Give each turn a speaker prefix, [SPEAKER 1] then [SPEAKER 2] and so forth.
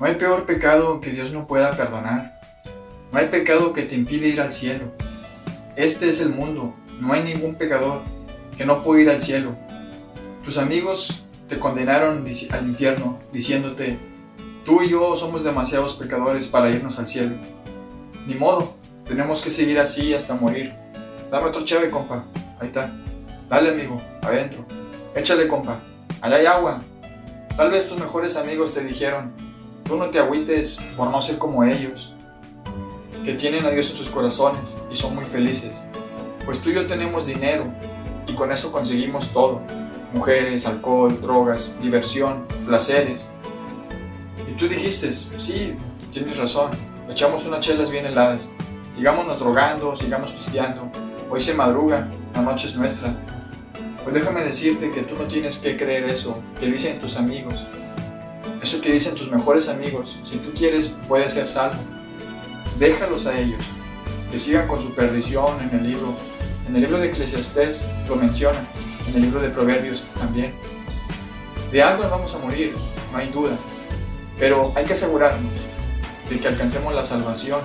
[SPEAKER 1] No hay peor pecado que Dios no pueda perdonar. No hay pecado que te impide ir al cielo. Este es el mundo. No hay ningún pecador que no pueda ir al cielo. Tus amigos te condenaron al infierno diciéndote, tú y yo somos demasiados pecadores para irnos al cielo. Ni modo, tenemos que seguir así hasta morir. Dame otro chave, compa. Ahí está. Dale, amigo, adentro. Échale, compa. Allá hay agua. Tal vez tus mejores amigos te dijeron, tú no te agüites por no ser como ellos, que tienen a Dios en sus corazones y son muy felices. Pues tú y yo tenemos dinero y con eso conseguimos todo. Mujeres, alcohol, drogas, diversión, placeres. Y tú dijiste, sí, tienes razón, echamos unas chelas bien heladas. Sigámonos drogando, sigamos pisteando. Hoy se madruga, la noche es nuestra. Pues déjame decirte que tú no tienes que creer eso que dicen tus amigos. Eso que dicen tus mejores amigos. Si tú quieres, puedes ser salvo. Déjalos a ellos. Que sigan con su perdición en el libro. En el libro de Eclesiastés lo menciona. En el libro de Proverbios también. De algo vamos a morir, no hay duda. Pero hay que asegurarnos de que alcancemos la salvación